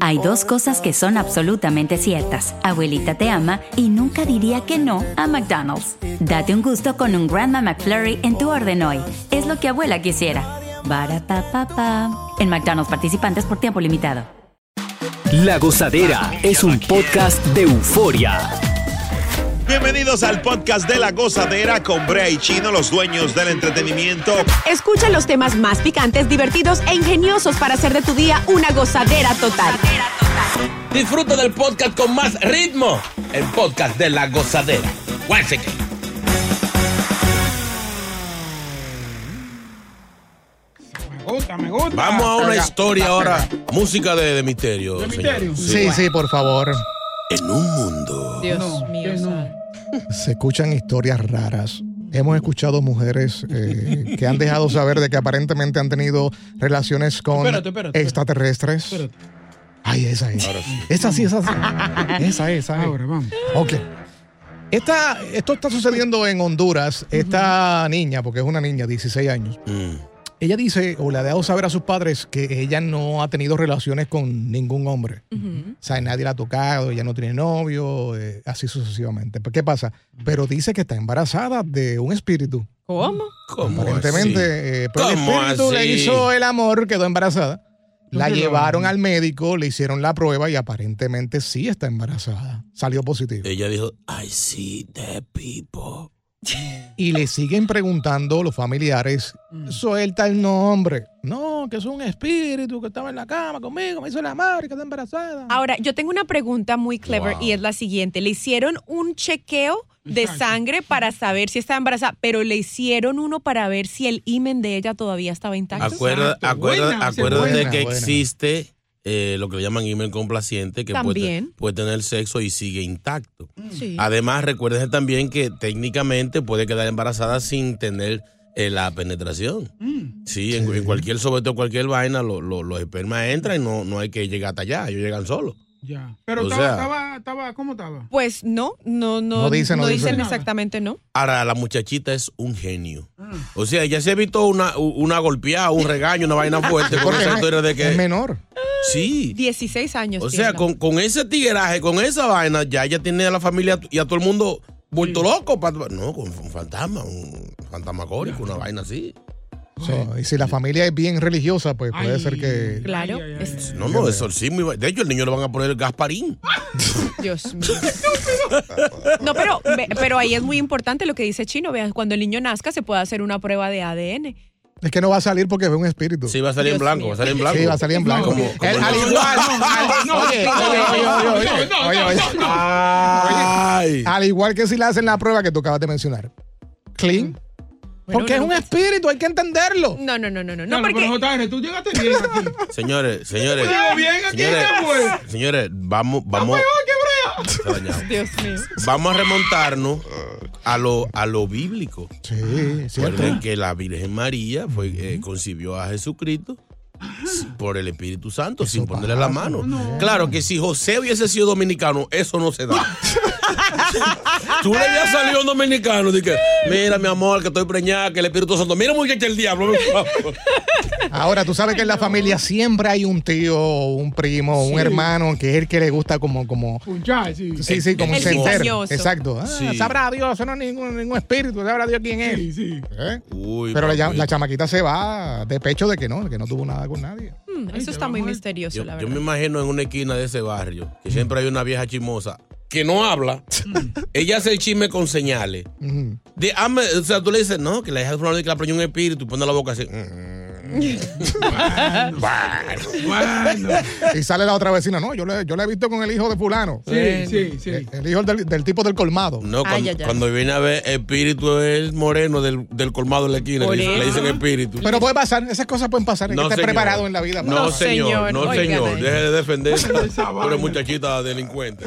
Hay dos cosas que son absolutamente ciertas. Abuelita te ama y nunca diría que no a McDonald's. Date un gusto con un Grandma McFlurry en tu orden hoy. Es lo que abuela quisiera. Barata En McDonald's participantes por tiempo limitado. La Gozadera es un podcast de euforia. Bienvenidos al podcast de la gozadera con Brea y Chino, los dueños del entretenimiento. Escucha los temas más picantes, divertidos e ingeniosos para hacer de tu día una gozadera total. Disfruta del podcast con más ritmo. El podcast de la gozadera. Guáseque. Me gusta, me gusta. Vamos a una historia ahora. Música de, de misterio. ¿De señor. misterio? Sí, sí, por favor. En un mundo. Dios No, mío. Se escuchan historias raras. Hemos escuchado mujeres eh, que han dejado saber de que aparentemente han tenido relaciones con Espérate, espérate, extraterrestres. Espérate. Ay, esa es. Esa sí, esa sí. Esa es, esa es. Ahora, vamos. Ok. Esta, esto está sucediendo en Honduras. Esta niña, porque es una niña, 16 años, Mm. Ella dice o le ha dado saber a sus padres que ella no ha tenido relaciones con ningún hombre. O sea, nadie la ha tocado, ella no tiene novio, eh, así sucesivamente. Pues, ¿Qué pasa? Pero dice que está embarazada de un espíritu. ¿Cómo? ¿Cómo Aparentemente, así? eh, pues el ¿Cómo espíritu le así? hizo el amor, quedó embarazada. La ¿Dónde lo llevaron al médico, le hicieron la prueba y aparentemente sí está embarazada. Salió positivo. Ella dijo, I see the people. Y le siguen preguntando los familiares, suelta el nombre. No, que es un espíritu que estaba en la cama conmigo, me hizo la madre que está embarazada. Ahora, yo tengo una pregunta muy clever Wow. y es la siguiente. Le hicieron un chequeo de sangre para saber si estaba embarazada, pero le hicieron uno para ver si el himen de ella todavía estaba intacto. Acuerda, Exacto. acuerda- es acuérdate buena. que Buena. existe eh, lo que le llaman email complaciente, que puede, tener sexo y sigue intacto. Sí. Además, recuérdese también que técnicamente puede quedar embarazada sin tener eh, la penetración. Mm. Sí, en, en cualquier sobreto, cualquier vaina, lo- lo- los espermas entran y no, no hay que llegar hasta allá, ellos llegan solos. Ya. Pero estaba, sea- estaba, estaba, ¿cómo estaba? Pues no, no, no. No dice, no dice. dicen exactamente no. Ahora, la muchachita es un genio. Ah. O sea, ya se evitó una, una golpeada, un regaño, una vaina fuerte con esa es, historia de es que... menor. Sí. 16 años. O tiene sea, con, con ese tigueraje, con esa vaina, ya ella tiene a la familia y a todo el mundo vuelto loco. pa- No, con un fantasma, un fantasmagórico, una vaina así. So, y si la familia es bien religiosa, pues puede Ay. ser que... Claro. Ay, ay, ay, es- ay. No, no, exorcismo. va- De hecho, el niño le van a poner el Gasparín. Dios mío. No, pero, pero ahí es muy importante lo que dice Chino. Vean, cuando el niño nazca se puede hacer una prueba de ADN. Es que no va a salir porque ve un espíritu. Sí, va a salir en blanco, mío. va a salir en blanco. Sí, va a salir en blanco. Como al igual, oye. Al que si le hacen la prueba que tú acabas de mencionar. Clean. Porque es un espíritu, hay que entenderlo. No, no, no, no, no. No, porque. pero JR, tú llegaste bien aquí. Señores, señores. Señores, vamos, vamos. Dios mío. Vamos a remontarnos a lo, a lo bíblico. Sí. Recuerden que la Virgen María fue, eh, concibió a Jesucristo por el Espíritu Santo sin ponerle la mano. Claro que si José hubiese sido dominicano, eso no se da. Tú le habías salido un dominicano y que, mira mi amor, que estoy preñada, que el Espíritu Santo, mira muchacha el diablo. Ahora, tú sabes que en la familia siempre hay un tío, un primo, un hermano que es el que le gusta como, como, Punchar, sí. sí, sí, como El. Exacto. Ah, Sí. Sabrá Dios, eso no es ningún, ningún espíritu, sabrá Dios quién es. Sí, sí. ¿Eh? Uy, Pero la, la chamaquita se va de pecho de que no, de que no tuvo nada con nadie. Hmm, eso está muy misterioso, Yo, la yo verdad. me imagino en una esquina de ese barrio que siempre hay una vieja chismosa que no habla. Ella hace el chisme con señales. De, hazme- o sea, tú le dices, no, que la hija de fulano que la preñó un espíritu y pone la boca así. mm, Bueno. Y sale la otra vecina, no, yo le, yo le he visto con el hijo de fulano. Sí, sí, sí. El, el hijo del, del tipo del colmado. No, cuando, ay, ay. cuando viene a ver espíritu es moreno del, del colmado en la esquina. Le, dicen- le eso. dicen espíritu. Pero puede pasar, esas cosas pueden pasar. Hay que estar señor. preparado en la vida. para No, pasar. señor. No, señor. Deje de vaina. eres muchachita delincuente.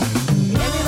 Everybody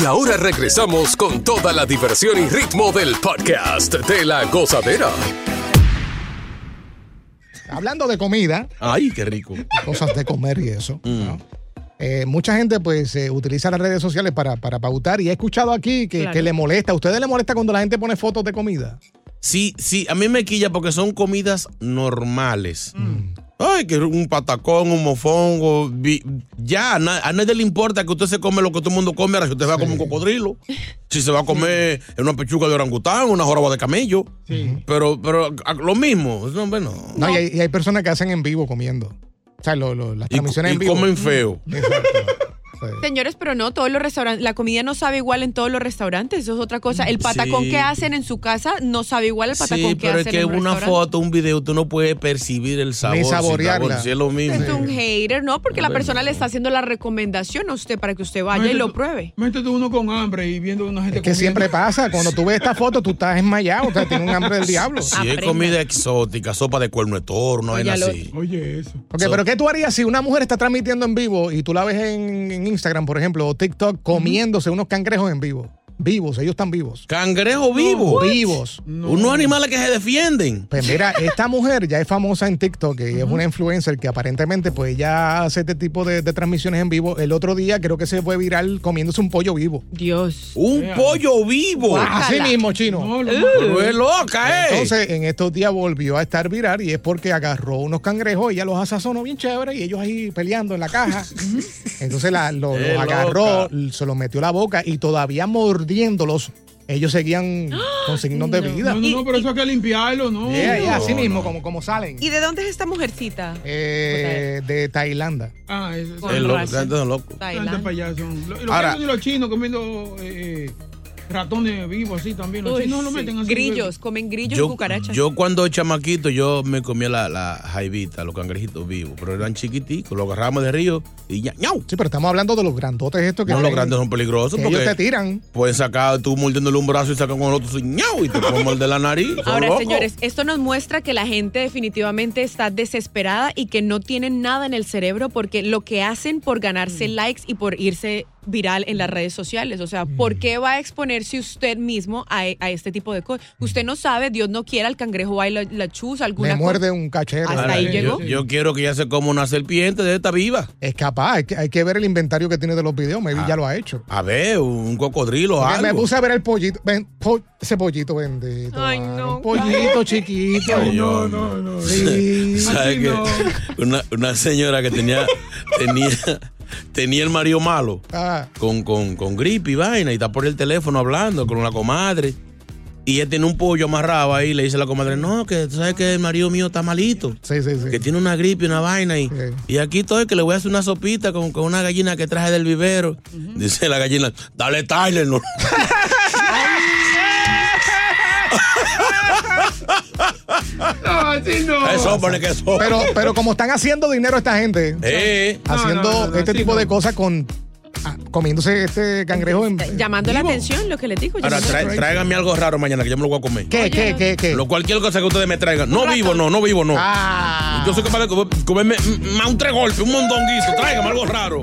Y ahora regresamos con toda la diversión y ritmo del podcast de la gozadera. Hablando de comida, Ay, qué rico. cosas de comer y eso. ¿no? Eh, mucha gente pues eh, utiliza las redes sociales para, para pautar y he escuchado aquí que, Claro. que le molesta. ¿A ustedes le molesta cuando la gente pone fotos de comida? Sí, sí, a mí me quilla porque son comidas normales. Mm. Ay, que un patacón, un mofongo. Ya, a, na- a nadie le importa que usted se come lo que todo el mundo come. Ahora, si usted va a comer un cocodrilo, si se va a comer una pechuga de orangután, una joroba de camello. Pero, pero a- lo mismo. No, bueno. No, Y, hay, y hay personas que hacen en vivo comiendo. O sea, lo- lo- las Y, transmisiones y en vivo. comen feo. Exacto. Sí. Señores, pero no, todos los restaurantes, la comida no sabe igual en todos los restaurantes, eso es otra cosa. El patacón Sí. que hacen en su casa no sabe igual al patacón Sí, que pero es hacen que en un una foto, un video, tú no puedes percibir el sabor. Ni saborearla. Si es lo mismo. Es un hater, ¿no? Porque la persona le está haciendo la recomendación a usted para que usted vaya y Métete- lo pruebe. Métete uno con hambre y viendo una gente Es que comiendo. siempre pasa. Cuando tú ves esta foto, tú estás enmayado. O sea, tienes un hambre del diablo. Si Aprenda. es comida exótica, sopa de cuerno de toro, vaina Óyalo. así. Oye, eso. Ok, pero ¿qué tú harías si una mujer está transmitiendo en vivo y tú la ves en, en Instagram, por ejemplo, o TikTok, comiéndose unos cangrejos en vivo? Vivos, ellos están vivos. Cangrejo vivo. Vivos. Unos animales que se defienden. Pues mira, esta mujer ya es famosa en TikTok y es una influencer que aparentemente pues ya hace este tipo de, de transmisiones en vivo. El otro día creo que se fue viral comiéndose un pollo vivo. Dios. Un pollo vivo. Así mismo, chino. No, lo- es loca, ¿eh? Entonces, en estos días volvió a estar viral y es porque agarró unos cangrejos, ella los asazonó bien chévere y ellos ahí peleando en la caja. Entonces la- los agarró, loca. se los metió a la boca y todavía mordiéndolos, ellos seguían con signos de vida. no, no, no, pero eso hay que limpiarlo, ¿no? Yeah, yeah, así No, mismo, no. como, como salen. ¿Y de dónde es esta mujercita? Eh, de Tailandia. Ah, Es gente es loco. Tailandia. Ahora- los chinos comiendo eh, ratones vivos así también. Los Uy, chinos lo meten así. Grillos, comen grillos y cucarachas. yo cuando chamaquito, yo me comía la, la jaivita, los cangrejitos vivos, pero eran chiquiticos, los agarramos de río y ya, ¡ñau! Sí, pero estamos hablando de los grandotes estos que No, los tienen- grandes son peligrosos que ellos te porque tiran. pueden sacar tú mordiéndole un brazo y sacan con el otro ¡ñau! Y te pueden morder la nariz. Ahora, locos. señores, esto nos muestra que la gente definitivamente está desesperada y que no tienen nada en el cerebro porque lo que hacen por ganarse Mm. likes y por irse viral en las redes sociales. O sea, ¿por Mm. qué va a exponerse usted mismo a, a este tipo de cosas? Usted no sabe, Dios no quiera, el cangrejo va y la, la chuza, alguna Me muerde un cachete. Hasta Ahora, ahí yo, llegó. yo quiero que ya se coma una serpiente de esta viva. Es capaz, hay que, hay que ver el inventario que tiene de los videos. Maybe ya lo ha hecho. A ver, un cocodrilo algo. Me puse a ver el pollito. ven, po- ese pollito bendito. Ay, no. Un pollito chiquito. Ay, No, no, no. Sí. ¿Sabes Así qué? no. Una, una señora que tenía, tenía, tenía el marido malo Ah, con, con, con gripe y vaina y está por el teléfono hablando con la comadre. Y él tiene un pollo amarrado ahí. Le dice a la comadre, no, que tú sabes que el marido mío está malito. sí, sí, sí. Que tiene una gripe y una vaina. Y, Sí. y aquí estoy que le voy a hacer una sopita con, con una gallina que traje del vivero. Dice la gallina, dale Tyler. No. No, así no. Eso, pone que eso. Pero, pero como están haciendo dinero esta gente, Eh, haciendo No, no, no, no, este tipo no. de cosas con, ah, comiéndose este cangrejo en. Llamando la atención, lo que les digo. Ahora, trae- tráiganme algo raro mañana que yo me lo voy a comer. ¿Qué, qué, qué, qué? Lo, cualquier cosa que ustedes me traigan. No vivo, no, no vivo, no. Ah. Yo soy capaz de comer- comerme más un tres golpes, un mondonguito. Tráigame algo raro.